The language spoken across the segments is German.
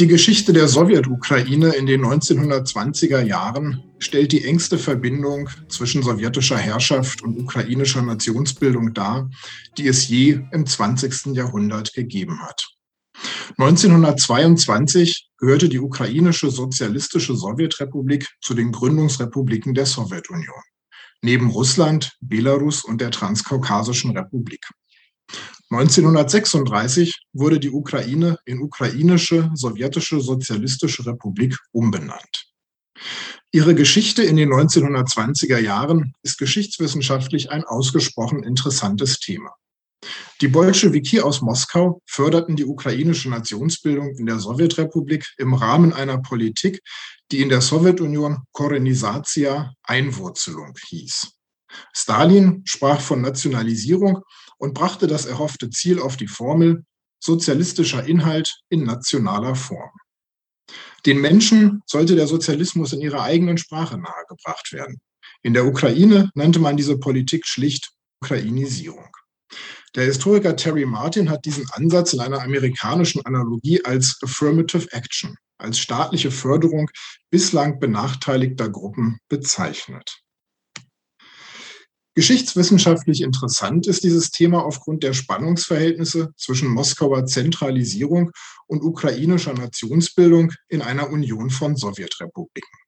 Die Geschichte der Sowjetukraine in den 1920er Jahren stellt die engste Verbindung zwischen sowjetischer Herrschaft und ukrainischer Nationsbildung dar, die es je im 20. Jahrhundert gegeben hat. 1922 gehörte die ukrainische sozialistische Sowjetrepublik zu den Gründungsrepubliken der Sowjetunion, neben Russland, Belarus und der Transkaukasischen Republik. 1936 wurde die Ukraine in Ukrainische Sowjetische Sozialistische Republik umbenannt. Ihre Geschichte in den 1920er Jahren ist geschichtswissenschaftlich ein ausgesprochen interessantes Thema. Die Bolschewiki aus Moskau förderten die ukrainische Nationsbildung in der Sowjetrepublik im Rahmen einer Politik, die in der Sowjetunion Korenisatia Einwurzelung hieß. Stalin sprach von Nationalisierung und brachte das erhoffte Ziel auf die Formel sozialistischer Inhalt in nationaler Form. Den Menschen sollte der Sozialismus in ihrer eigenen Sprache nahegebracht werden. In der Ukraine nannte man diese Politik schlicht Ukrainisierung. Der Historiker Terry Martin hat diesen Ansatz in einer amerikanischen Analogie als Affirmative Action, als staatliche Förderung bislang benachteiligter Gruppen bezeichnet. Geschichtswissenschaftlich interessant ist dieses Thema aufgrund der Spannungsverhältnisse zwischen Moskauer Zentralisierung und ukrainischer Nationsbildung in einer Union von Sowjetrepubliken.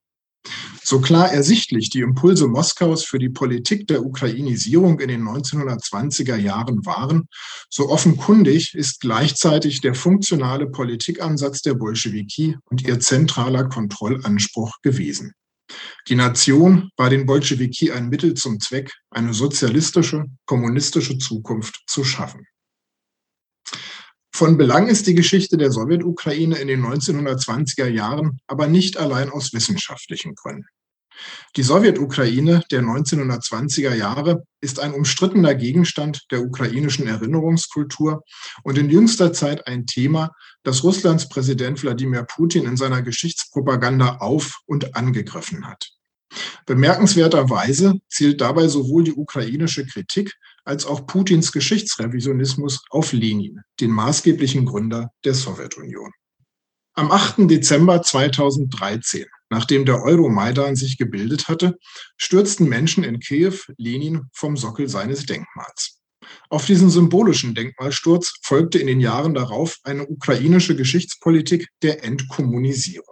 So klar ersichtlich die Impulse Moskaus für die Politik der Ukrainisierung in den 1920er Jahren waren, so offenkundig ist gleichzeitig der funktionale Politikansatz der Bolschewiki und ihr zentraler Kontrollanspruch gewesen. Die Nation war den Bolschewiki ein Mittel zum Zweck, eine sozialistische, kommunistische Zukunft zu schaffen. Von Belang ist die Geschichte der Sowjetukraine in den 1920er Jahren, aber nicht allein aus wissenschaftlichen Gründen. Die Sowjetukraine der 1920er Jahre ist ein umstrittener Gegenstand der ukrainischen Erinnerungskultur und in jüngster Zeit ein Thema, das Russlands Präsident Wladimir Putin in seiner Geschichtspropaganda auf und angegriffen hat. Bemerkenswerterweise zielt dabei sowohl die ukrainische Kritik als auch Putins Geschichtsrevisionismus auf Lenin, den maßgeblichen Gründer der Sowjetunion. Am 8. Dezember 2013, nachdem der Euromaidan sich gebildet hatte, stürzten Menschen in Kiew Lenin vom Sockel seines Denkmals. Auf diesen symbolischen Denkmalsturz folgte in den Jahren darauf eine ukrainische Geschichtspolitik der Entkommunisierung.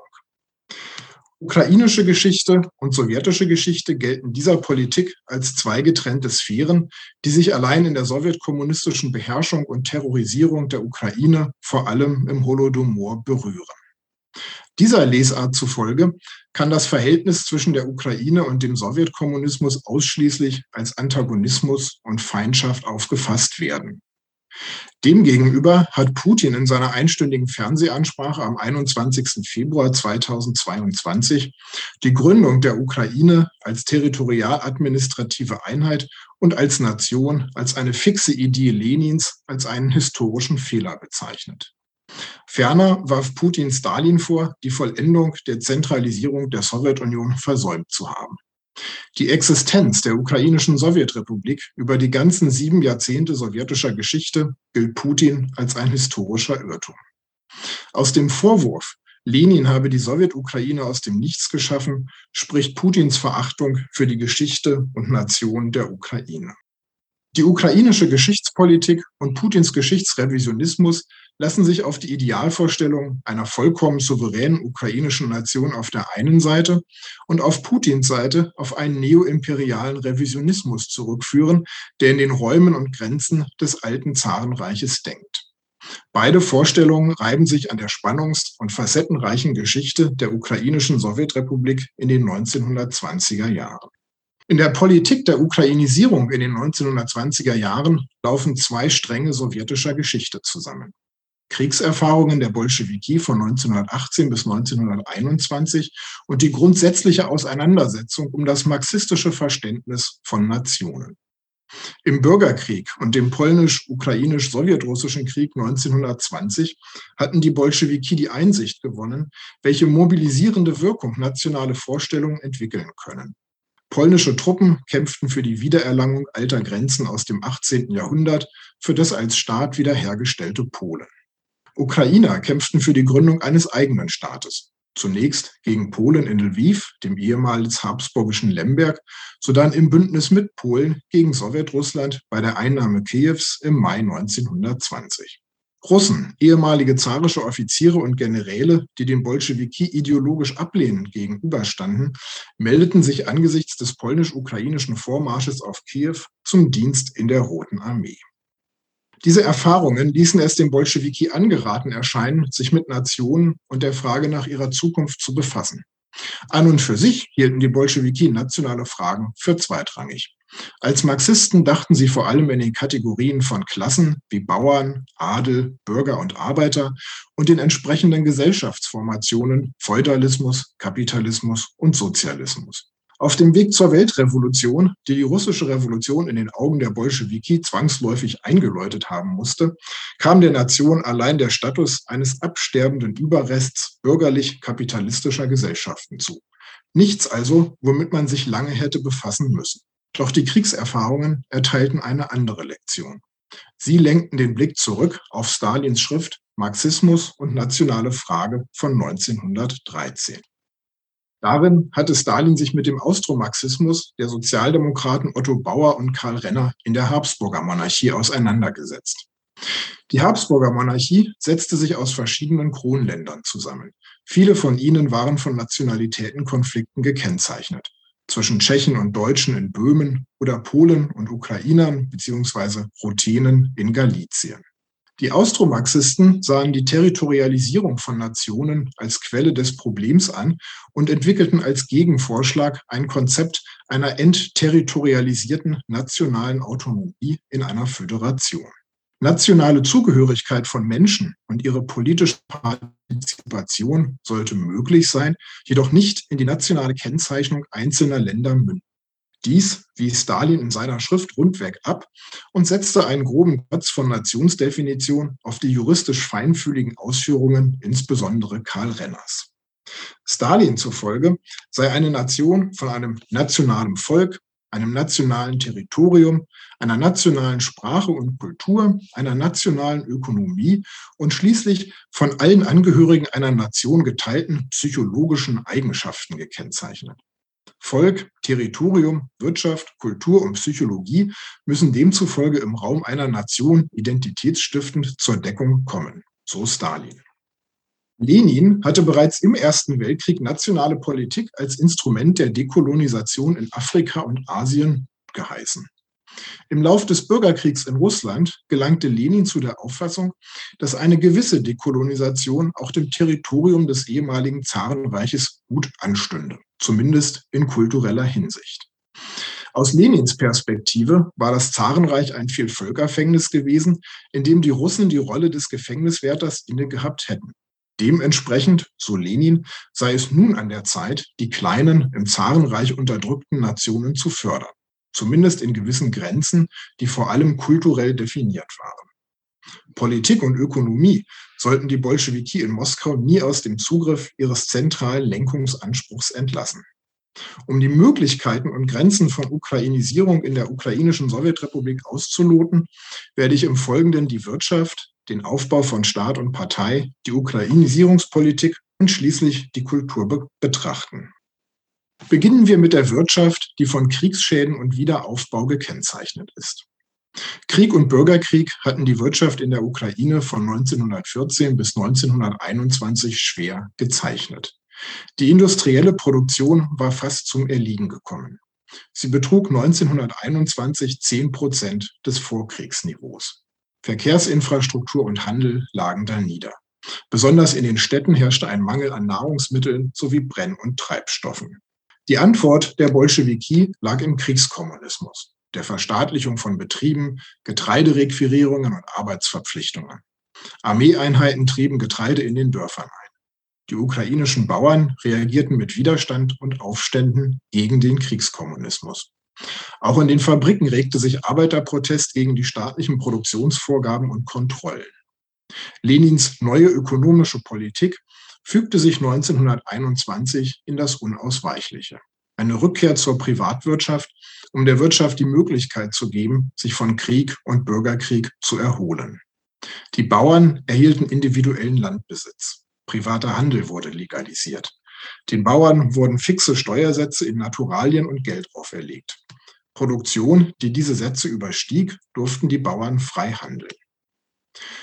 Ukrainische Geschichte und sowjetische Geschichte gelten dieser Politik als zwei getrennte Sphären, die sich allein in der sowjetkommunistischen Beherrschung und Terrorisierung der Ukraine vor allem im Holodomor berühren. Dieser Lesart zufolge kann das Verhältnis zwischen der Ukraine und dem Sowjetkommunismus ausschließlich als Antagonismus und Feindschaft aufgefasst werden. Demgegenüber hat Putin in seiner einstündigen Fernsehansprache am 21. Februar 2022 die Gründung der Ukraine als territorialadministrative Einheit und als Nation als eine fixe Idee Lenins als einen historischen Fehler bezeichnet. Ferner warf Putin Stalin vor, die Vollendung der Zentralisierung der Sowjetunion versäumt zu haben. Die Existenz der ukrainischen Sowjetrepublik über die ganzen sieben Jahrzehnte sowjetischer Geschichte gilt Putin als ein historischer Irrtum. Aus dem Vorwurf, Lenin habe die Sowjetukraine aus dem Nichts geschaffen, spricht Putins Verachtung für die Geschichte und Nation der Ukraine. Die ukrainische Geschichtspolitik und Putins Geschichtsrevisionismus lassen sich auf die Idealvorstellung einer vollkommen souveränen ukrainischen Nation auf der einen Seite und auf Putins Seite auf einen neoimperialen Revisionismus zurückführen, der in den Räumen und Grenzen des alten Zarenreiches denkt. Beide Vorstellungen reiben sich an der spannungs- und facettenreichen Geschichte der ukrainischen Sowjetrepublik in den 1920er Jahren. In der Politik der Ukrainisierung in den 1920er Jahren laufen zwei Stränge sowjetischer Geschichte zusammen. Kriegserfahrungen der Bolschewiki von 1918 bis 1921 und die grundsätzliche Auseinandersetzung um das marxistische Verständnis von Nationen. Im Bürgerkrieg und dem polnisch-ukrainisch-sowjetrussischen Krieg 1920 hatten die Bolschewiki die Einsicht gewonnen, welche mobilisierende Wirkung nationale Vorstellungen entwickeln können. Polnische Truppen kämpften für die Wiedererlangung alter Grenzen aus dem 18. Jahrhundert für das als Staat wiederhergestellte Polen. Ukrainer kämpften für die Gründung eines eigenen Staates. Zunächst gegen Polen in Lviv, dem ehemals habsburgischen Lemberg, sodann im Bündnis mit Polen gegen Sowjetrussland bei der Einnahme Kiews im Mai 1920. Russen, ehemalige zarische Offiziere und Generäle, die den Bolschewiki ideologisch ablehnend gegenüberstanden, meldeten sich angesichts des polnisch-ukrainischen Vormarsches auf Kiew zum Dienst in der Roten Armee. Diese Erfahrungen ließen es dem Bolschewiki angeraten erscheinen, sich mit Nationen und der Frage nach ihrer Zukunft zu befassen. An und für sich hielten die Bolschewiki nationale Fragen für zweitrangig. Als Marxisten dachten sie vor allem in den Kategorien von Klassen wie Bauern, Adel, Bürger und Arbeiter und den entsprechenden Gesellschaftsformationen Feudalismus, Kapitalismus und Sozialismus. Auf dem Weg zur Weltrevolution, die die russische Revolution in den Augen der Bolschewiki zwangsläufig eingeläutet haben musste, kam der Nation allein der Status eines absterbenden Überrests bürgerlich-kapitalistischer Gesellschaften zu. Nichts also, womit man sich lange hätte befassen müssen. Doch die Kriegserfahrungen erteilten eine andere Lektion. Sie lenkten den Blick zurück auf Stalins Schrift Marxismus und nationale Frage von 1913. Darin hatte Stalin sich mit dem Austromarxismus der Sozialdemokraten Otto Bauer und Karl Renner in der Habsburger Monarchie auseinandergesetzt. Die Habsburger Monarchie setzte sich aus verschiedenen Kronländern zusammen. Viele von ihnen waren von Nationalitätenkonflikten gekennzeichnet. Zwischen Tschechen und Deutschen in Böhmen oder Polen und Ukrainern bzw. Ruthenen in Galizien. Die Austromarxisten sahen die Territorialisierung von Nationen als Quelle des Problems an und entwickelten als Gegenvorschlag ein Konzept einer entterritorialisierten nationalen Autonomie in einer Föderation. Nationale Zugehörigkeit von Menschen und ihre politische Partizipation sollte möglich sein, jedoch nicht in die nationale Kennzeichnung einzelner Länder münden. Dies wies Stalin in seiner Schrift rundweg ab und setzte einen groben Klotz von Nationsdefinition auf die juristisch feinfühligen Ausführungen insbesondere Karl Renners. Stalin zufolge sei eine Nation von einem nationalen Volk, einem nationalen Territorium, einer nationalen Sprache und Kultur, einer nationalen Ökonomie und schließlich von allen Angehörigen einer Nation geteilten psychologischen Eigenschaften gekennzeichnet. Volk, Territorium, Wirtschaft, Kultur und Psychologie müssen demzufolge im Raum einer Nation identitätsstiftend zur Deckung kommen, so Stalin. Lenin hatte bereits im Ersten Weltkrieg nationale Politik als Instrument der Dekolonisation in Afrika und Asien geheißen. Im Lauf des Bürgerkriegs in Russland gelangte Lenin zu der Auffassung, dass eine gewisse Dekolonisation auch dem Territorium des ehemaligen Zarenreiches gut anstünde, zumindest in kultureller Hinsicht. Aus Lenins Perspektive war das Zarenreich ein Vielvölkerfängnis gewesen, in dem die Russen die Rolle des Gefängniswärters inne gehabt hätten. Dementsprechend, so Lenin, sei es nun an der Zeit, die kleinen, im Zarenreich unterdrückten Nationen zu fördern zumindest in gewissen Grenzen, die vor allem kulturell definiert waren. Politik und Ökonomie sollten die Bolschewiki in Moskau nie aus dem Zugriff ihres zentralen Lenkungsanspruchs entlassen. Um die Möglichkeiten und Grenzen von Ukrainisierung in der ukrainischen Sowjetrepublik auszuloten, werde ich im Folgenden die Wirtschaft, den Aufbau von Staat und Partei, die Ukrainisierungspolitik und schließlich die Kultur be betrachten. Beginnen wir mit der Wirtschaft, die von Kriegsschäden und Wiederaufbau gekennzeichnet ist. Krieg und Bürgerkrieg hatten die Wirtschaft in der Ukraine von 1914 bis 1921 schwer gezeichnet. Die industrielle Produktion war fast zum Erliegen gekommen. Sie betrug 1921 10 Prozent des Vorkriegsniveaus. Verkehrsinfrastruktur und Handel lagen da nieder. Besonders in den Städten herrschte ein Mangel an Nahrungsmitteln sowie Brenn- und Treibstoffen. Die Antwort der Bolschewiki lag im Kriegskommunismus, der Verstaatlichung von Betrieben, Getreiderequirierungen und Arbeitsverpflichtungen. Armeeeinheiten trieben Getreide in den Dörfern ein. Die ukrainischen Bauern reagierten mit Widerstand und Aufständen gegen den Kriegskommunismus. Auch in den Fabriken regte sich Arbeiterprotest gegen die staatlichen Produktionsvorgaben und Kontrollen. Lenins neue ökonomische Politik fügte sich 1921 in das Unausweichliche. Eine Rückkehr zur Privatwirtschaft, um der Wirtschaft die Möglichkeit zu geben, sich von Krieg und Bürgerkrieg zu erholen. Die Bauern erhielten individuellen Landbesitz. Privater Handel wurde legalisiert. Den Bauern wurden fixe Steuersätze in Naturalien und Geld auferlegt. Produktion, die diese Sätze überstieg, durften die Bauern frei handeln.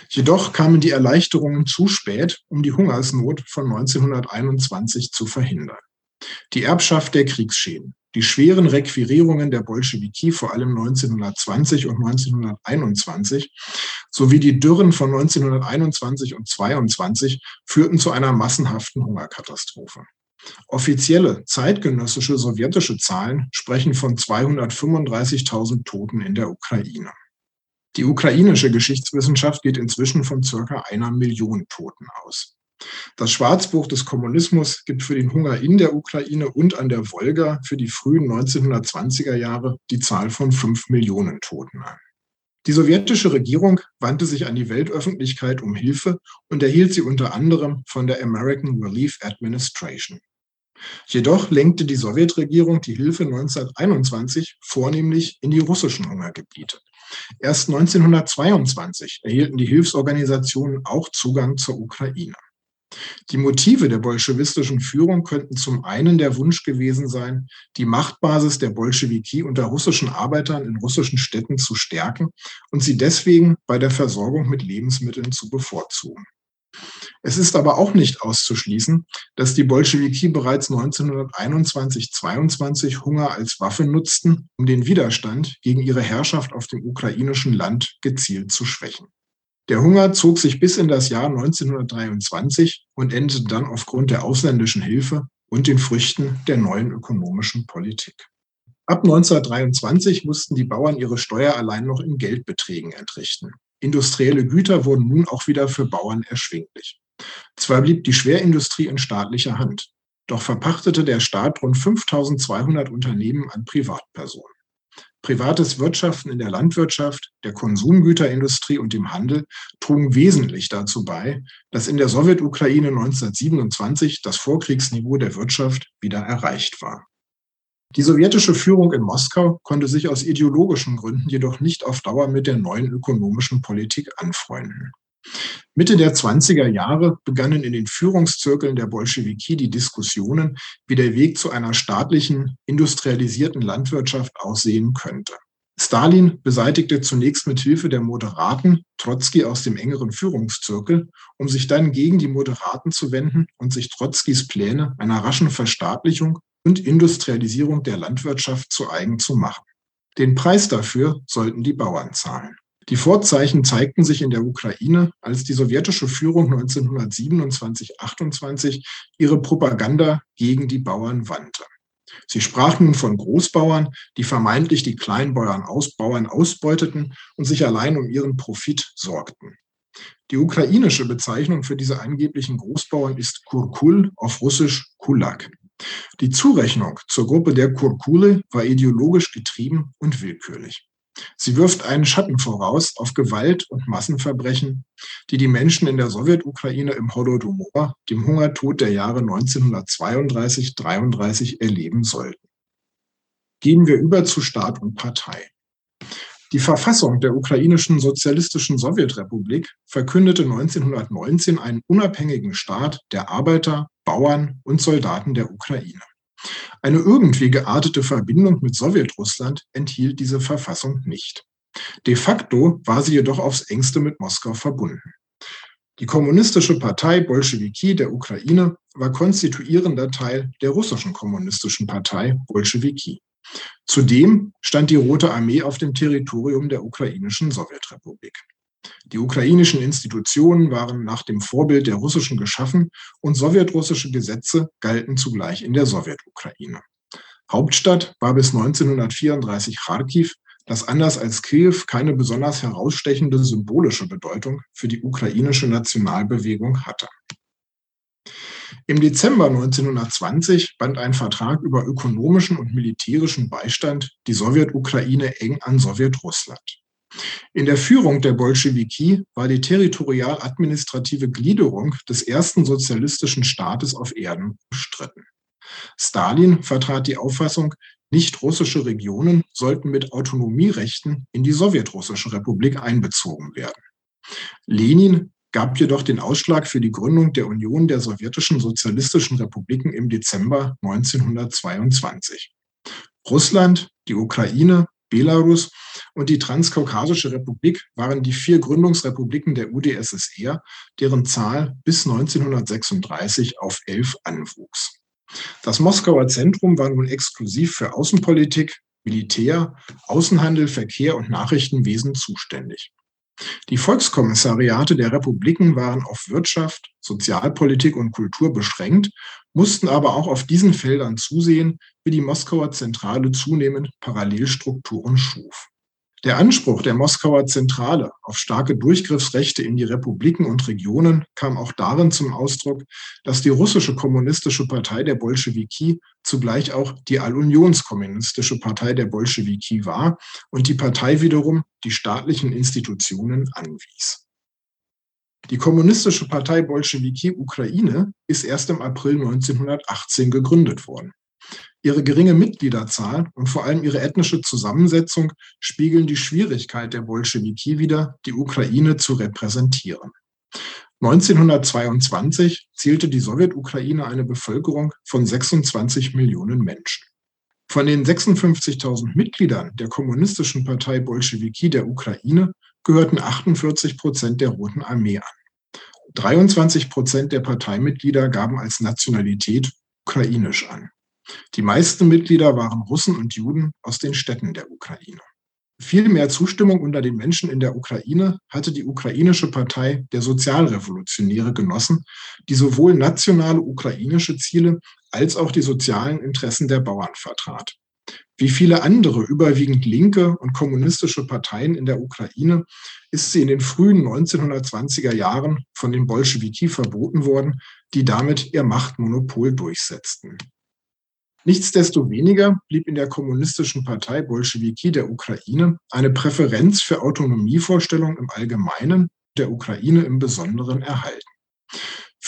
Jedoch kamen die Erleichterungen zu spät, um die Hungersnot von 1921 zu verhindern. Die Erbschaft der Kriegsschäden, die schweren Requirierungen der Bolschewiki vor allem 1920 und 1921 sowie die Dürren von 1921 und 22 führten zu einer massenhaften Hungerkatastrophe. Offizielle zeitgenössische sowjetische Zahlen sprechen von 235.000 Toten in der Ukraine. Die ukrainische Geschichtswissenschaft geht inzwischen von circa einer Million Toten aus. Das Schwarzbuch des Kommunismus gibt für den Hunger in der Ukraine und an der Wolga für die frühen 1920er Jahre die Zahl von fünf Millionen Toten an. Die sowjetische Regierung wandte sich an die Weltöffentlichkeit um Hilfe und erhielt sie unter anderem von der American Relief Administration. Jedoch lenkte die Sowjetregierung die Hilfe 1921 vornehmlich in die russischen Hungergebiete. Erst 1922 erhielten die Hilfsorganisationen auch Zugang zur Ukraine. Die Motive der bolschewistischen Führung könnten zum einen der Wunsch gewesen sein, die Machtbasis der Bolschewiki unter russischen Arbeitern in russischen Städten zu stärken und sie deswegen bei der Versorgung mit Lebensmitteln zu bevorzugen. Es ist aber auch nicht auszuschließen, dass die Bolschewiki bereits 1921-22 Hunger als Waffe nutzten, um den Widerstand gegen ihre Herrschaft auf dem ukrainischen Land gezielt zu schwächen. Der Hunger zog sich bis in das Jahr 1923 und endete dann aufgrund der ausländischen Hilfe und den Früchten der neuen ökonomischen Politik. Ab 1923 mussten die Bauern ihre Steuer allein noch in Geldbeträgen entrichten. Industrielle Güter wurden nun auch wieder für Bauern erschwinglich. Zwar blieb die Schwerindustrie in staatlicher Hand, doch verpachtete der Staat rund 5200 Unternehmen an Privatpersonen. Privates Wirtschaften in der Landwirtschaft, der Konsumgüterindustrie und dem Handel trugen wesentlich dazu bei, dass in der Sowjetukraine 1927 das Vorkriegsniveau der Wirtschaft wieder erreicht war. Die sowjetische Führung in Moskau konnte sich aus ideologischen Gründen jedoch nicht auf Dauer mit der neuen ökonomischen Politik anfreunden. Mitte der 20er Jahre begannen in den Führungszirkeln der Bolschewiki die Diskussionen, wie der Weg zu einer staatlichen, industrialisierten Landwirtschaft aussehen könnte. Stalin beseitigte zunächst mit Hilfe der Moderaten Trotzki aus dem engeren Führungszirkel, um sich dann gegen die Moderaten zu wenden und sich Trotzkis Pläne einer raschen Verstaatlichung und Industrialisierung der Landwirtschaft zu eigen zu machen. Den Preis dafür sollten die Bauern zahlen. Die Vorzeichen zeigten sich in der Ukraine, als die sowjetische Führung 1927-28 ihre Propaganda gegen die Bauern wandte. Sie sprach nun von Großbauern, die vermeintlich die Kleinbauern Ausbauern ausbeuteten und sich allein um ihren Profit sorgten. Die ukrainische Bezeichnung für diese angeblichen Großbauern ist Kurkul, auf Russisch Kulak. Die Zurechnung zur Gruppe der Kurkule war ideologisch getrieben und willkürlich. Sie wirft einen Schatten voraus auf Gewalt und Massenverbrechen, die die Menschen in der Sowjetukraine im Holodomor, dem Hungertod der Jahre 1932-33 erleben sollten. Gehen wir über zu Staat und Partei. Die Verfassung der ukrainischen sozialistischen Sowjetrepublik verkündete 1919 einen unabhängigen Staat der Arbeiter, Bauern und Soldaten der Ukraine. Eine irgendwie geartete Verbindung mit Sowjetrussland enthielt diese Verfassung nicht. De facto war sie jedoch aufs engste mit Moskau verbunden. Die kommunistische Partei Bolschewiki der Ukraine war konstituierender Teil der russischen kommunistischen Partei Bolschewiki. Zudem stand die Rote Armee auf dem Territorium der ukrainischen Sowjetrepublik. Die ukrainischen Institutionen waren nach dem Vorbild der russischen geschaffen und sowjetrussische Gesetze galten zugleich in der Sowjetukraine. Hauptstadt war bis 1934 Kharkiv, das anders als Kiew keine besonders herausstechende symbolische Bedeutung für die ukrainische Nationalbewegung hatte. Im Dezember 1920 band ein Vertrag über ökonomischen und militärischen Beistand die Sowjetukraine eng an Sowjetrussland. In der Führung der Bolschewiki war die territorial-administrative Gliederung des ersten sozialistischen Staates auf Erden bestritten. Stalin vertrat die Auffassung, nicht russische Regionen sollten mit Autonomierechten in die sowjetrussische Republik einbezogen werden. Lenin gab jedoch den Ausschlag für die Gründung der Union der sowjetischen sozialistischen Republiken im Dezember 1922. Russland, die Ukraine, Belarus und die Transkaukasische Republik waren die vier Gründungsrepubliken der UdSSR, deren Zahl bis 1936 auf elf anwuchs. Das Moskauer Zentrum war nun exklusiv für Außenpolitik, Militär, Außenhandel, Verkehr und Nachrichtenwesen zuständig. Die Volkskommissariate der Republiken waren auf Wirtschaft, Sozialpolitik und Kultur beschränkt, mussten aber auch auf diesen Feldern zusehen, wie die Moskauer Zentrale zunehmend Parallelstrukturen schuf. Der Anspruch der Moskauer Zentrale auf starke Durchgriffsrechte in die Republiken und Regionen kam auch darin zum Ausdruck, dass die russische kommunistische Partei der Bolschewiki zugleich auch die Allunionskommunistische Partei der Bolschewiki war und die Partei wiederum die staatlichen Institutionen anwies. Die Kommunistische Partei Bolschewiki Ukraine ist erst im April 1918 gegründet worden. Ihre geringe Mitgliederzahl und vor allem ihre ethnische Zusammensetzung spiegeln die Schwierigkeit der Bolschewiki wider, die Ukraine zu repräsentieren. 1922 zählte die Sowjetukraine eine Bevölkerung von 26 Millionen Menschen. Von den 56.000 Mitgliedern der Kommunistischen Partei Bolschewiki der Ukraine gehörten 48 Prozent der Roten Armee an. 23 Prozent der Parteimitglieder gaben als Nationalität ukrainisch an. Die meisten Mitglieder waren Russen und Juden aus den Städten der Ukraine. Viel mehr Zustimmung unter den Menschen in der Ukraine hatte die ukrainische Partei der Sozialrevolutionäre genossen, die sowohl nationale ukrainische Ziele als auch die sozialen Interessen der Bauern vertrat. Wie viele andere überwiegend linke und kommunistische Parteien in der Ukraine ist sie in den frühen 1920er Jahren von den Bolschewiki verboten worden, die damit ihr Machtmonopol durchsetzten. Nichtsdestoweniger blieb in der Kommunistischen Partei Bolschewiki der Ukraine eine Präferenz für Autonomievorstellungen im Allgemeinen, der Ukraine im Besonderen erhalten.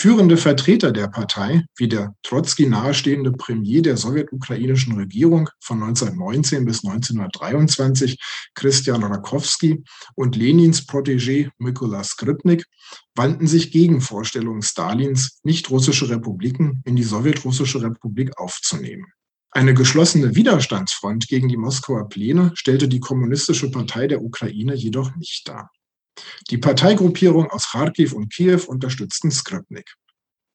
Führende Vertreter der Partei, wie der Trotzki nahestehende Premier der sowjetukrainischen Regierung von 1919 bis 1923, Christian Rakowski, und Lenins Protégé Mykola Skripnik, wandten sich gegen Vorstellungen Stalins, nicht russische Republiken in die sowjetrussische Republik aufzunehmen. Eine geschlossene Widerstandsfront gegen die Moskauer Pläne stellte die Kommunistische Partei der Ukraine jedoch nicht dar. Die Parteigruppierung aus Kharkiv und Kiew unterstützten Skripnik.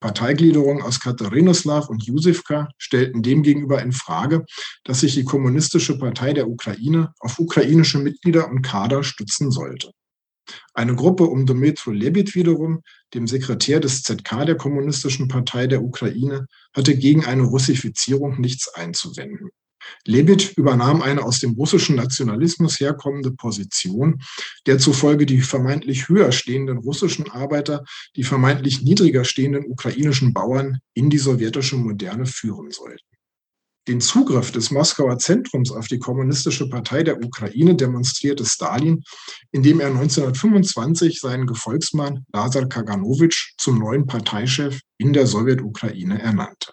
Parteigliederungen aus Katerinoslav und Jusivka stellten demgegenüber in Frage, dass sich die Kommunistische Partei der Ukraine auf ukrainische Mitglieder und Kader stützen sollte. Eine Gruppe um Dmytro Lebit wiederum, dem Sekretär des ZK der Kommunistischen Partei der Ukraine, hatte gegen eine Russifizierung nichts einzuwenden. Lebit übernahm eine aus dem russischen Nationalismus herkommende Position, der zufolge die vermeintlich höher stehenden russischen Arbeiter die vermeintlich niedriger stehenden ukrainischen Bauern in die sowjetische Moderne führen sollten. Den Zugriff des Moskauer Zentrums auf die Kommunistische Partei der Ukraine demonstrierte Stalin, indem er 1925 seinen Gefolgsmann Lazar Kaganowitsch zum neuen Parteichef in der Sowjetukraine ernannte.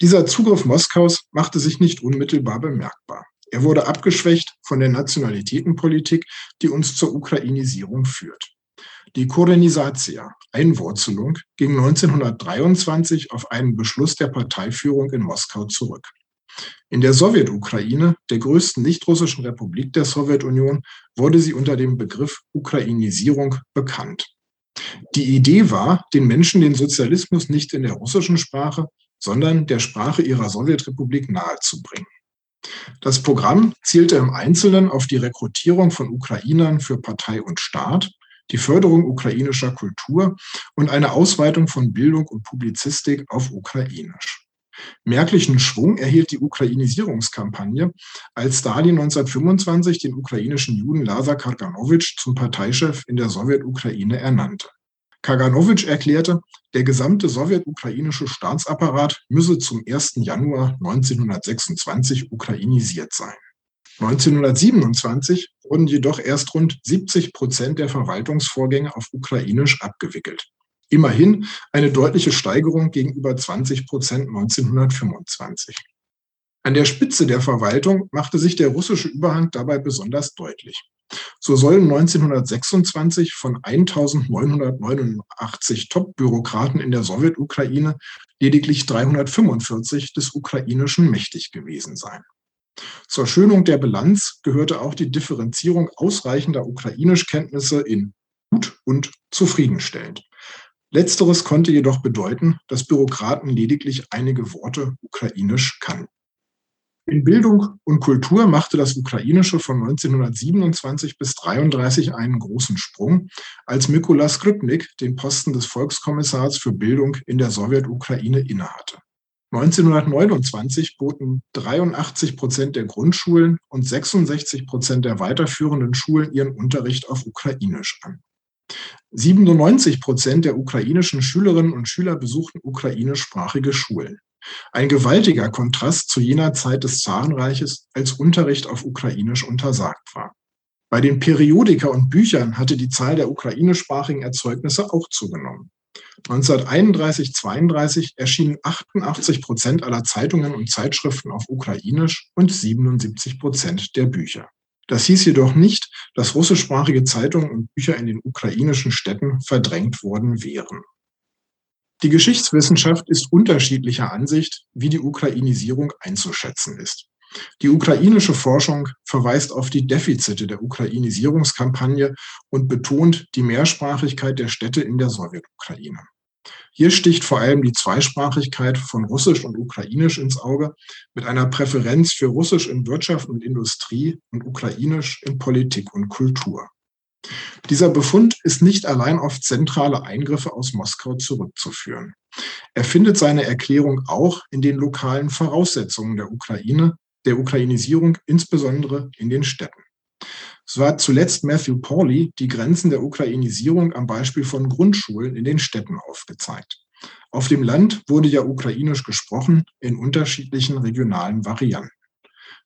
Dieser Zugriff Moskaus machte sich nicht unmittelbar bemerkbar. Er wurde abgeschwächt von der Nationalitätenpolitik, die uns zur Ukrainisierung führt. Die Korenisatia, Einwurzelung, ging 1923 auf einen Beschluss der Parteiführung in Moskau zurück. In der Sowjetukraine, der größten nichtrussischen Republik der Sowjetunion, wurde sie unter dem Begriff Ukrainisierung bekannt. Die Idee war, den Menschen den Sozialismus nicht in der russischen Sprache, sondern der Sprache ihrer Sowjetrepublik nahezubringen. Das Programm zielte im Einzelnen auf die Rekrutierung von Ukrainern für Partei und Staat, die Förderung ukrainischer Kultur und eine Ausweitung von Bildung und Publizistik auf Ukrainisch. Merklichen Schwung erhielt die Ukrainisierungskampagne, als Stalin 1925 den ukrainischen Juden Lazar Karganowitsch zum Parteichef in der Sowjetukraine ernannte. Kaganowitsch erklärte, der gesamte sowjetukrainische Staatsapparat müsse zum 1. Januar 1926 ukrainisiert sein. 1927 wurden jedoch erst rund 70 Prozent der Verwaltungsvorgänge auf Ukrainisch abgewickelt. Immerhin eine deutliche Steigerung gegenüber 20 Prozent 1925. An der Spitze der Verwaltung machte sich der russische Überhang dabei besonders deutlich. So sollen 1926 von 1989 Top-Bürokraten in der Sowjetukraine lediglich 345 des Ukrainischen mächtig gewesen sein. Zur Schönung der Bilanz gehörte auch die Differenzierung ausreichender Ukrainischkenntnisse in gut und zufriedenstellend. Letzteres konnte jedoch bedeuten, dass Bürokraten lediglich einige Worte ukrainisch kannten. In Bildung und Kultur machte das Ukrainische von 1927 bis 1933 einen großen Sprung, als Mykola Skripnik den Posten des Volkskommissars für Bildung in der Sowjetukraine innehatte. 1929 boten 83 Prozent der Grundschulen und 66 Prozent der weiterführenden Schulen ihren Unterricht auf Ukrainisch an. 97 Prozent der ukrainischen Schülerinnen und Schüler besuchten ukrainischsprachige Schulen. Ein gewaltiger Kontrast zu jener Zeit des Zarenreiches, als Unterricht auf Ukrainisch untersagt war. Bei den Periodika und Büchern hatte die Zahl der ukrainischsprachigen Erzeugnisse auch zugenommen. 1931-32 erschienen 88 Prozent aller Zeitungen und Zeitschriften auf Ukrainisch und 77 Prozent der Bücher. Das hieß jedoch nicht, dass russischsprachige Zeitungen und Bücher in den ukrainischen Städten verdrängt worden wären. Die Geschichtswissenschaft ist unterschiedlicher Ansicht, wie die Ukrainisierung einzuschätzen ist. Die ukrainische Forschung verweist auf die Defizite der Ukrainisierungskampagne und betont die Mehrsprachigkeit der Städte in der Sowjetukraine. Hier sticht vor allem die Zweisprachigkeit von Russisch und Ukrainisch ins Auge, mit einer Präferenz für Russisch in Wirtschaft und Industrie und Ukrainisch in Politik und Kultur. Dieser Befund ist nicht allein auf zentrale Eingriffe aus Moskau zurückzuführen. Er findet seine Erklärung auch in den lokalen Voraussetzungen der Ukraine, der Ukrainisierung, insbesondere in den Städten. So hat zuletzt Matthew Pauli die Grenzen der Ukrainisierung am Beispiel von Grundschulen in den Städten aufgezeigt. Auf dem Land wurde ja ukrainisch gesprochen in unterschiedlichen regionalen Varianten.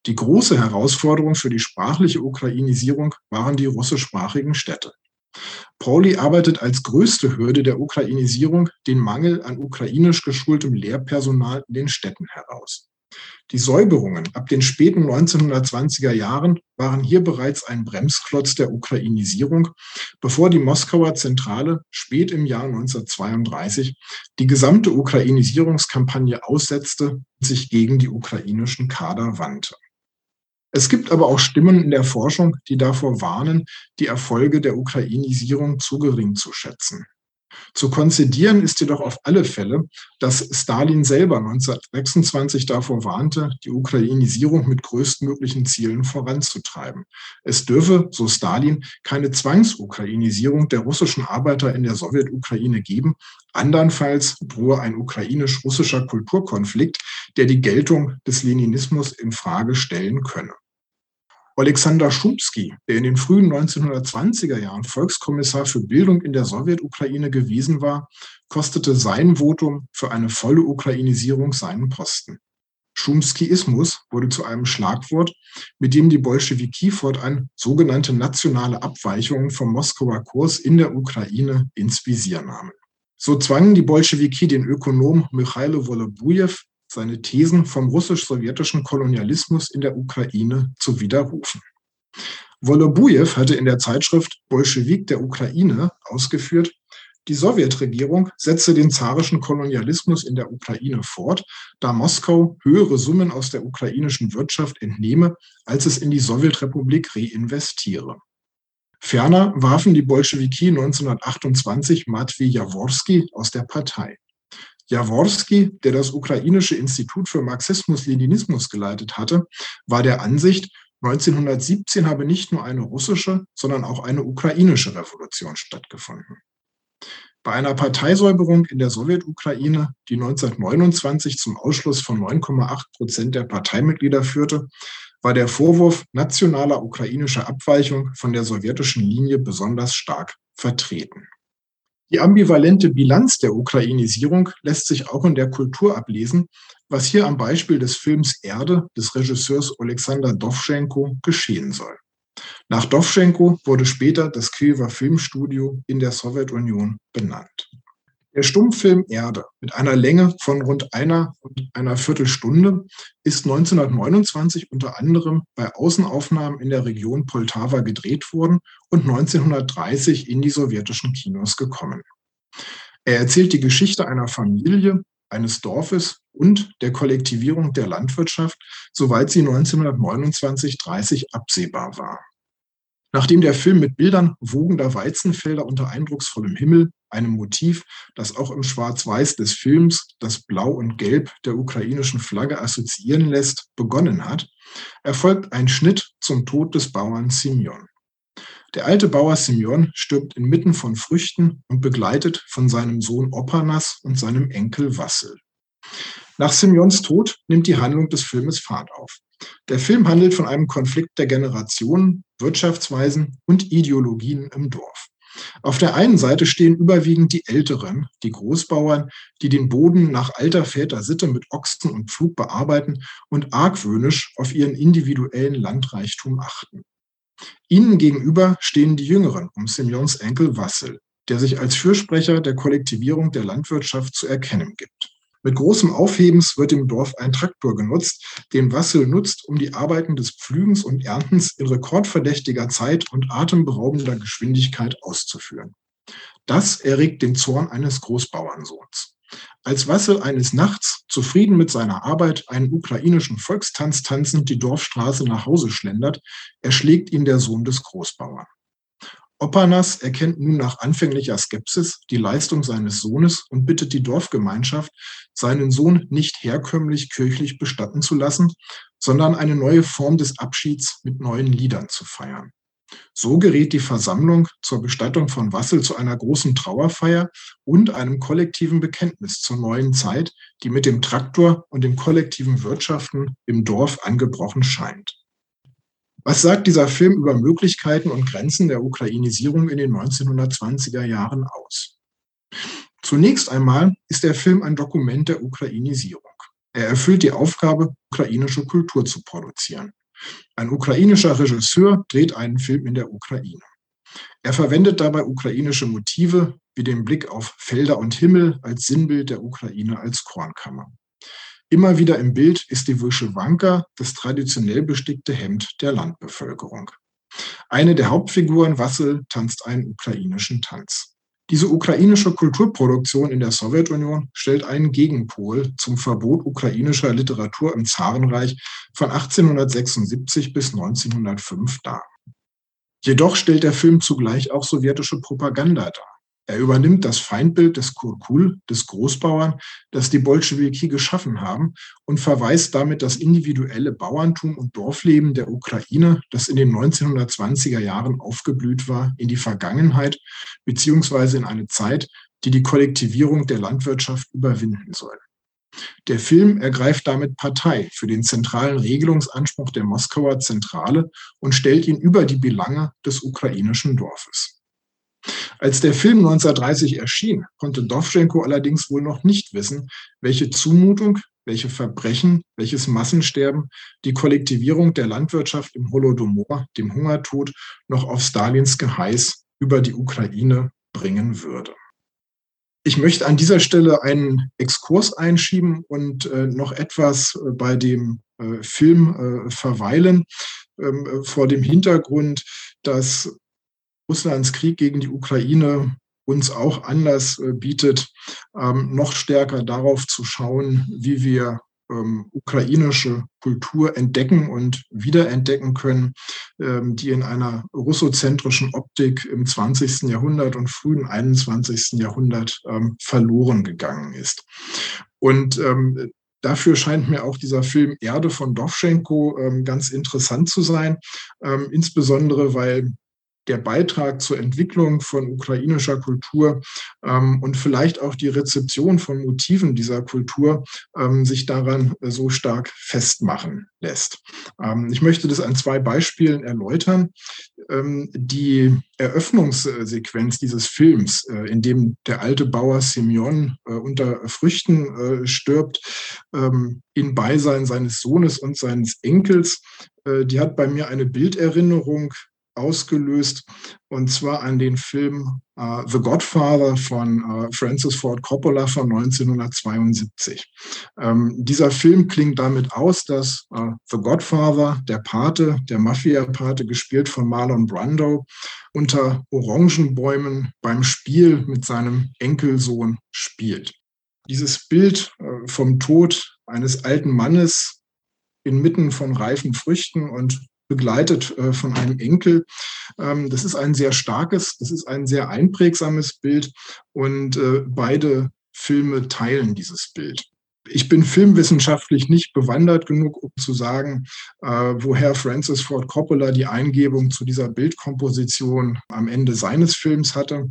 Die große Herausforderung für die sprachliche Ukrainisierung waren die russischsprachigen Städte. Pauli arbeitet als größte Hürde der Ukrainisierung den Mangel an ukrainisch geschultem Lehrpersonal in den Städten heraus. Die Säuberungen ab den späten 1920er Jahren waren hier bereits ein Bremsklotz der Ukrainisierung, bevor die Moskauer Zentrale spät im Jahr 1932 die gesamte Ukrainisierungskampagne aussetzte und sich gegen die ukrainischen Kader wandte. Es gibt aber auch Stimmen in der Forschung, die davor warnen, die Erfolge der Ukrainisierung zu gering zu schätzen. Zu konzidieren ist jedoch auf alle Fälle, dass Stalin selber 1926 davor warnte, die Ukrainisierung mit größtmöglichen Zielen voranzutreiben. Es dürfe, so Stalin, keine Zwangsukrainisierung der russischen Arbeiter in der Sowjetukraine geben. Andernfalls drohe ein ukrainisch-russischer Kulturkonflikt, der die Geltung des Leninismus in Frage stellen könne. Alexander Schumsky, der in den frühen 1920er Jahren Volkskommissar für Bildung in der Sowjetukraine gewesen war, kostete sein Votum für eine volle Ukrainisierung seinen Posten. Schumskiismus wurde zu einem Schlagwort, mit dem die Bolschewiki fortan sogenannte nationale Abweichungen vom Moskauer Kurs in der Ukraine ins Visier nahmen. So zwangen die Bolschewiki den Ökonom Michailo Wolobujew seine Thesen vom russisch-sowjetischen Kolonialismus in der Ukraine zu widerrufen. Wolobujew hatte in der Zeitschrift Bolschewik der Ukraine ausgeführt, die Sowjetregierung setze den zarischen Kolonialismus in der Ukraine fort, da Moskau höhere Summen aus der ukrainischen Wirtschaft entnehme, als es in die Sowjetrepublik reinvestiere. Ferner warfen die Bolschewiki 1928 Matvei Jaworski aus der Partei. Jaworski, der das ukrainische Institut für Marxismus-Leninismus geleitet hatte, war der Ansicht, 1917 habe nicht nur eine russische, sondern auch eine ukrainische Revolution stattgefunden. Bei einer Parteisäuberung in der Sowjetukraine, die 1929 zum Ausschluss von 9,8 Prozent der Parteimitglieder führte, war der Vorwurf nationaler ukrainischer Abweichung von der sowjetischen Linie besonders stark vertreten. Die ambivalente Bilanz der Ukrainisierung lässt sich auch in der Kultur ablesen, was hier am Beispiel des Films Erde des Regisseurs Alexander Dovzhenko geschehen soll. Nach Dovzhenko wurde später das Kiewer Filmstudio in der Sowjetunion benannt. Der Stummfilm Erde mit einer Länge von rund einer und einer Viertelstunde ist 1929 unter anderem bei Außenaufnahmen in der Region Poltawa gedreht worden und 1930 in die sowjetischen Kinos gekommen. Er erzählt die Geschichte einer Familie, eines Dorfes und der Kollektivierung der Landwirtschaft, soweit sie 1929-30 absehbar war. Nachdem der Film mit Bildern wogender Weizenfelder unter eindrucksvollem Himmel, einem Motiv, das auch im Schwarz-Weiß des Films das Blau und Gelb der ukrainischen Flagge assoziieren lässt, begonnen hat, erfolgt ein Schnitt zum Tod des Bauern Simeon. Der alte Bauer Simeon stirbt inmitten von Früchten und begleitet von seinem Sohn Opanas und seinem Enkel Wassel. Nach Simeons Tod nimmt die Handlung des Filmes Fahrt auf. Der Film handelt von einem Konflikt der Generationen, Wirtschaftsweisen und Ideologien im Dorf. Auf der einen Seite stehen überwiegend die Älteren, die Großbauern, die den Boden nach alter Väter Sitte mit Ochsen und Pflug bearbeiten und argwöhnisch auf ihren individuellen Landreichtum achten. Ihnen gegenüber stehen die Jüngeren um Simeons Enkel Wassel, der sich als Fürsprecher der Kollektivierung der Landwirtschaft zu erkennen gibt. Mit großem Aufhebens wird im Dorf ein Traktor genutzt, den Wassel nutzt, um die Arbeiten des Pflügens und Erntens in rekordverdächtiger Zeit und atemberaubender Geschwindigkeit auszuführen. Das erregt den Zorn eines Großbauernsohns. Als Wassel eines Nachts, zufrieden mit seiner Arbeit, einen ukrainischen Volkstanz tanzend die Dorfstraße nach Hause schlendert, erschlägt ihn der Sohn des Großbauern. Opanas erkennt nun nach anfänglicher Skepsis die Leistung seines Sohnes und bittet die Dorfgemeinschaft, seinen Sohn nicht herkömmlich kirchlich bestatten zu lassen, sondern eine neue Form des Abschieds mit neuen Liedern zu feiern. So gerät die Versammlung zur Bestattung von Wassel zu einer großen Trauerfeier und einem kollektiven Bekenntnis zur neuen Zeit, die mit dem Traktor und dem kollektiven Wirtschaften im Dorf angebrochen scheint. Was sagt dieser Film über Möglichkeiten und Grenzen der Ukrainisierung in den 1920er Jahren aus? Zunächst einmal ist der Film ein Dokument der Ukrainisierung. Er erfüllt die Aufgabe, ukrainische Kultur zu produzieren. Ein ukrainischer Regisseur dreht einen Film in der Ukraine. Er verwendet dabei ukrainische Motive wie den Blick auf Felder und Himmel als Sinnbild der Ukraine als Kornkammer. Immer wieder im Bild ist die Wyschewanka, das traditionell bestickte Hemd der Landbevölkerung. Eine der Hauptfiguren, Wassel, tanzt einen ukrainischen Tanz. Diese ukrainische Kulturproduktion in der Sowjetunion stellt einen Gegenpol zum Verbot ukrainischer Literatur im Zarenreich von 1876 bis 1905 dar. Jedoch stellt der Film zugleich auch sowjetische Propaganda dar. Er übernimmt das Feindbild des Kurkul, des Großbauern, das die Bolschewiki geschaffen haben und verweist damit das individuelle Bauerntum und Dorfleben der Ukraine, das in den 1920er Jahren aufgeblüht war, in die Vergangenheit beziehungsweise in eine Zeit, die die Kollektivierung der Landwirtschaft überwinden soll. Der Film ergreift damit Partei für den zentralen Regelungsanspruch der Moskauer Zentrale und stellt ihn über die Belange des ukrainischen Dorfes. Als der Film 1930 erschien, konnte Dovzhenko allerdings wohl noch nicht wissen, welche Zumutung, welche Verbrechen, welches Massensterben die Kollektivierung der Landwirtschaft im Holodomor, dem Hungertod, noch auf Stalins Geheiß über die Ukraine bringen würde. Ich möchte an dieser Stelle einen Exkurs einschieben und äh, noch etwas äh, bei dem äh, Film äh, verweilen, ähm, vor dem Hintergrund, dass Russlands Krieg gegen die Ukraine uns auch Anlass äh, bietet, ähm, noch stärker darauf zu schauen, wie wir ähm, ukrainische Kultur entdecken und wiederentdecken können, ähm, die in einer russozentrischen Optik im 20. Jahrhundert und frühen 21. Jahrhundert verloren gegangen ist. Und Dafür scheint mir auch dieser Film Erde von Dovschenko ganz interessant zu sein, insbesondere weil der Beitrag zur Entwicklung von ukrainischer Kultur ähm, und vielleicht auch die Rezeption von Motiven dieser Kultur ähm, sich daran äh, so stark festmachen lässt. Ähm, ich möchte das an zwei Beispielen erläutern. Ähm, die Eröffnungssequenz dieses Films, äh, in dem der alte Bauer Simeon äh, unter Früchten äh, stirbt, ähm, in Beisein seines Sohnes und seines Enkels, äh, die hat bei mir eine Bilderinnerung ausgelöst, und zwar an den Film uh, The Godfather von uh, Francis Ford Coppola von 1972. Ähm, dieser Film klingt damit aus, dass uh, The Godfather, der Pate, der Mafia-Pate, gespielt von Marlon Brando, unter Orangenbäumen beim Spiel mit seinem Enkelsohn spielt. Dieses Bild vom Tod eines alten Mannes inmitten von reifen Früchten und begleitet äh, von einem Enkel. Ähm, das ist ein sehr starkes, das ist ein sehr einprägsames Bild und äh, beide Filme teilen dieses Bild. Ich bin filmwissenschaftlich nicht bewandert genug, um zu sagen, äh, woher Francis Ford Coppola die Eingebung zu dieser Bildkomposition am Ende seines Films hatte.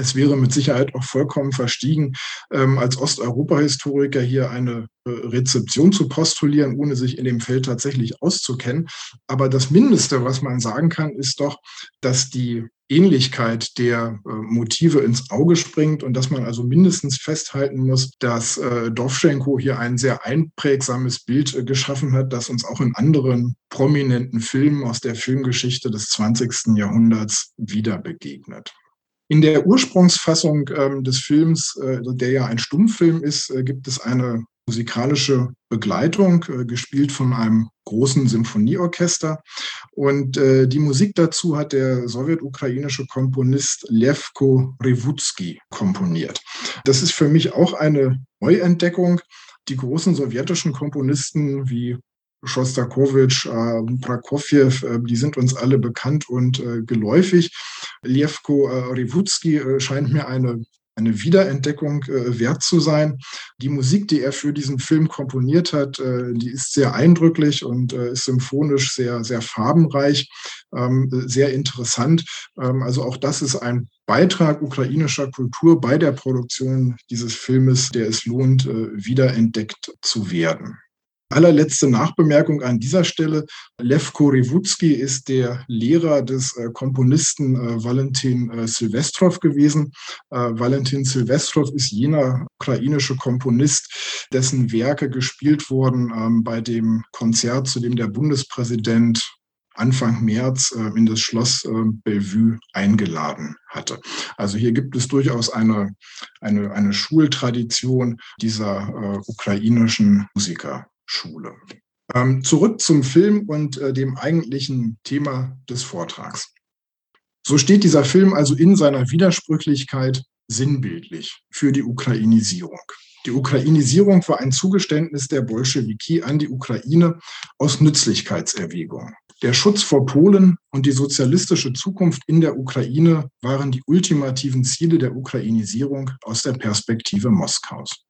Es wäre mit Sicherheit auch vollkommen verstiegen, ähm, als Osteuropa-Historiker hier eine äh, Rezeption zu postulieren, ohne sich in dem Feld tatsächlich auszukennen. Aber das Mindeste, was man sagen kann, ist doch, dass die Ähnlichkeit der äh, Motive ins Auge springt und dass man also mindestens festhalten muss, dass äh, Dovschenko hier ein sehr einprägsames Bild äh, geschaffen hat, das uns auch in anderen prominenten Filmen aus der Filmgeschichte des 20. Jahrhunderts wieder begegnet. In der Ursprungsfassung ähm, des Films, äh, der ja ein Stummfilm ist, äh, gibt es eine musikalische Begleitung, äh, gespielt von einem großen Symphonieorchester. Und äh, die Musik dazu hat der sowjetukrainische Komponist Levko Revutsky komponiert. Das ist für mich auch eine Neuentdeckung. Die großen sowjetischen Komponisten wie Schostakowitsch, äh, Prokofjew, äh, die sind uns alle bekannt und äh, geläufig. Lievko äh, Revutsky äh, scheint mir eine eine Wiederentdeckung äh, wert zu sein. Die Musik, die er für diesen Film komponiert hat, äh, die ist sehr eindrücklich und äh, ist symphonisch sehr, sehr farbenreich, ähm, sehr interessant. Ähm, also auch das ist ein Beitrag ukrainischer Kultur bei der Produktion dieses Filmes, der es lohnt, äh, wiederentdeckt zu werden. Allerletzte Nachbemerkung an dieser Stelle. Lev Korevutsky ist der Lehrer des äh, Komponisten äh, Valentin äh, Silvestrov gewesen. Valentin Silvestrov ist jener ukrainische Komponist, dessen Werke gespielt wurden ähm, bei dem Konzert, zu dem der Bundespräsident Anfang März in das Schloss Bellevue eingeladen hatte. Also hier gibt es durchaus eine, eine, eine Schultradition dieser ukrainischen Musiker. Schule. Ähm, zurück zum Film und äh, dem eigentlichen Thema des Vortrags. So steht dieser Film also in seiner Widersprüchlichkeit sinnbildlich für die Ukrainisierung. Die Ukrainisierung war ein Zugeständnis der Bolschewiki an die Ukraine aus Nützlichkeitserwägungen. Der Schutz vor Polen und die sozialistische Zukunft in der Ukraine waren die ultimativen Ziele der Ukrainisierung aus der Perspektive Moskaus.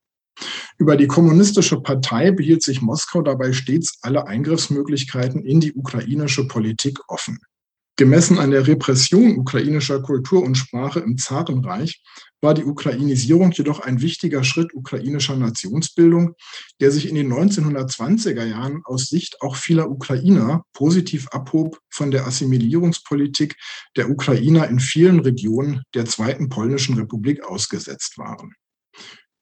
Über die kommunistische Partei behielt sich Moskau dabei stets alle Eingriffsmöglichkeiten in die ukrainische Politik offen. Gemessen an der Repression ukrainischer Kultur und Sprache im Zarenreich war die Ukrainisierung jedoch ein wichtiger Schritt ukrainischer Nationsbildung, der sich in den 1920er Jahren aus Sicht auch vieler Ukrainer positiv abhob von der Assimilierungspolitik der Ukrainer in vielen Regionen der Zweiten Polnischen Republik ausgesetzt waren.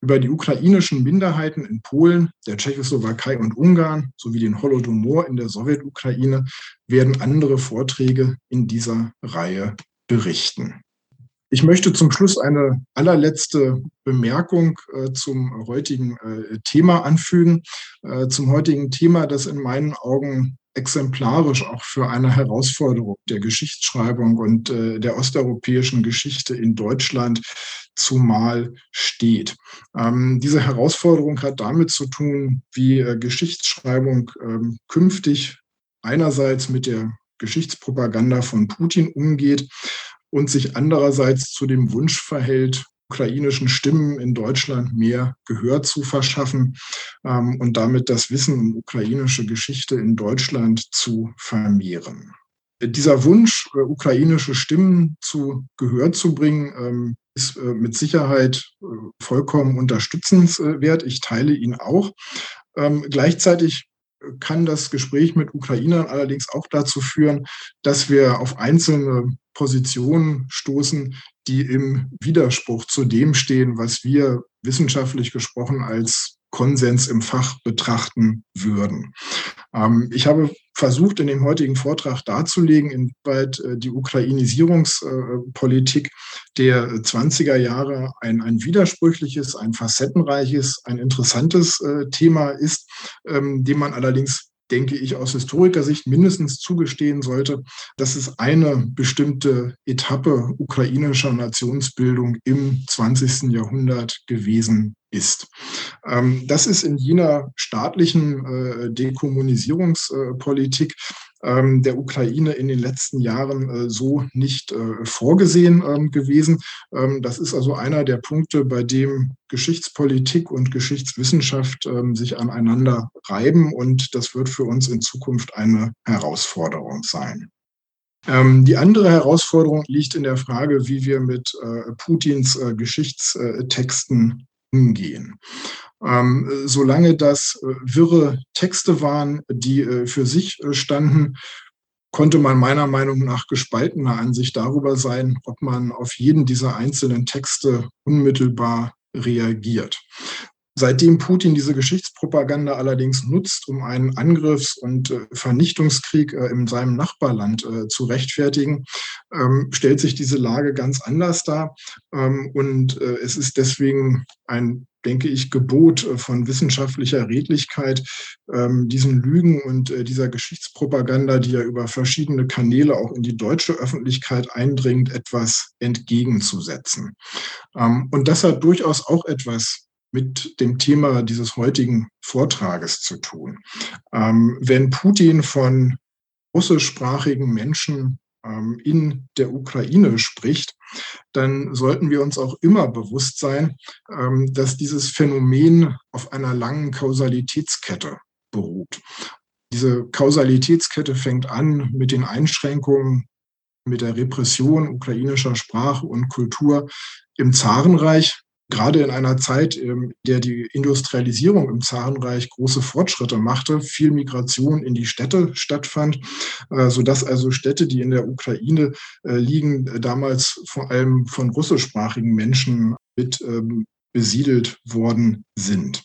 Über die ukrainischen Minderheiten in Polen, der Tschechoslowakei und Ungarn sowie den Holodomor in der Sowjetukraine werden andere Vorträge in dieser Reihe berichten. Ich möchte zum Schluss eine allerletzte Bemerkung äh, zum heutigen äh, Thema anfügen. Äh, zum heutigen Thema, das in meinen Augen exemplarisch auch für eine Herausforderung der Geschichtsschreibung und äh, der osteuropäischen Geschichte in Deutschland zumal steht. Ähm, diese Herausforderung hat damit zu tun, wie äh, Geschichtsschreibung ähm, künftig einerseits mit der Geschichtspropaganda von Putin umgeht und sich andererseits zu dem Wunsch verhält, ukrainischen Stimmen in Deutschland mehr Gehör zu verschaffen ähm, und damit das Wissen um ukrainische Geschichte in Deutschland zu vermehren. dieser Wunsch, äh, ukrainische Stimmen zu Gehör zu bringen, ähm, ist äh, mit Sicherheit äh, vollkommen unterstützenswert. Ich teile ihn auch. Ähm, gleichzeitig kann das Gespräch mit Ukrainern allerdings auch dazu führen, dass wir auf einzelne Positionen stoßen, die im Widerspruch zu dem stehen, was wir wissenschaftlich gesprochen als Konsens im Fach betrachten würden. Ähm, ich habe versucht, in dem heutigen Vortrag darzulegen, inwieweit äh, die Ukrainisierungspolitik der 20er Jahre ein, ein widersprüchliches, ein facettenreiches, ein interessantes äh, Thema ist, ähm, dem man allerdings denke ich, aus Historikersicht mindestens zugestehen sollte, dass es eine bestimmte Etappe ukrainischer Nationsbildung im 20. Jahrhundert gewesen ist. Ähm, das ist in jener staatlichen äh, Dekommunisierungspolitik ähm, der Ukraine in den letzten Jahren äh, so nicht äh, vorgesehen ähm, gewesen. das ist also einer der Punkte, bei dem Geschichtspolitik und Geschichtswissenschaft sich aneinander reiben und das wird für uns in Zukunft eine Herausforderung sein. die andere Herausforderung liegt in der Frage, wie wir mit Putins Geschichtstexten umgehen. Ähm, solange das äh, wirre Texte waren, die äh, für sich äh, standen, konnte man meiner Meinung nach gespaltener Ansicht darüber sein, ob man auf jeden dieser einzelnen Texte unmittelbar reagiert. Seitdem Putin diese Geschichtspropaganda allerdings nutzt, um einen Angriffs- und äh, Vernichtungskrieg äh, in seinem Nachbarland äh, zu rechtfertigen, ähm, stellt sich diese Lage ganz anders dar. Ähm, und es ist deswegen ein denke ich, Gebot von wissenschaftlicher Redlichkeit, ähm, diesen Lügen und dieser Geschichtspropaganda, die ja über verschiedene Kanäle auch in die deutsche Öffentlichkeit eindringt, etwas entgegenzusetzen. und das hat durchaus auch etwas mit dem Thema dieses heutigen Vortrages zu tun. Ähm, wenn Putin von russischsprachigen Menschen ähm, in der Ukraine spricht, dann sollten wir uns auch immer bewusst sein, ähm, dass dieses Phänomen auf einer langen Kausalitätskette beruht. Diese Kausalitätskette fängt an mit den Einschränkungen, mit der Repression ukrainischer Sprache und Kultur im Zarenreich gerade in einer Zeit, in ähm, der die Industrialisierung im Zarenreich große Fortschritte machte, viel Migration in die Städte stattfand, äh, sodass also Städte, die in der Ukraine äh, liegen, damals vor allem von russischsprachigen Menschen mit ähm, besiedelt worden sind.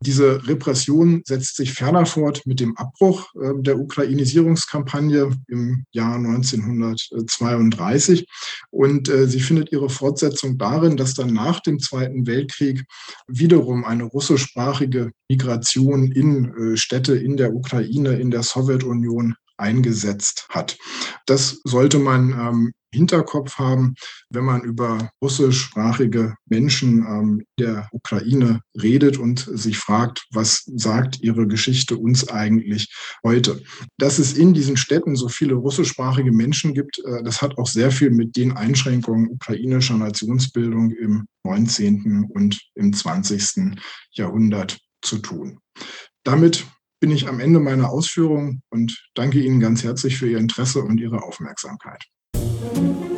Diese Repression setzt sich ferner fort mit dem Abbruch äh, der Ukrainisierungskampagne im Jahr 1932 und äh, sie findet ihre Fortsetzung darin, dass dann nach dem Zweiten Weltkrieg wiederum eine russischsprachige Migration in äh, Städte in der Ukraine, in der Sowjetunion eingesetzt hat. Das sollte man ähm, Hinterkopf haben, wenn man über russischsprachige Menschen ähm, der Ukraine redet und sich fragt, was sagt ihre Geschichte uns eigentlich heute. Dass es in diesen Städten so viele russischsprachige Menschen gibt, äh, das hat auch sehr viel mit den Einschränkungen ukrainischer Nationsbildung im 19. und im 20. Jahrhundert zu tun. Damit bin ich am Ende meiner Ausführungen und danke Ihnen ganz herzlich für Ihr Interesse und Ihre Aufmerksamkeit. Thank you.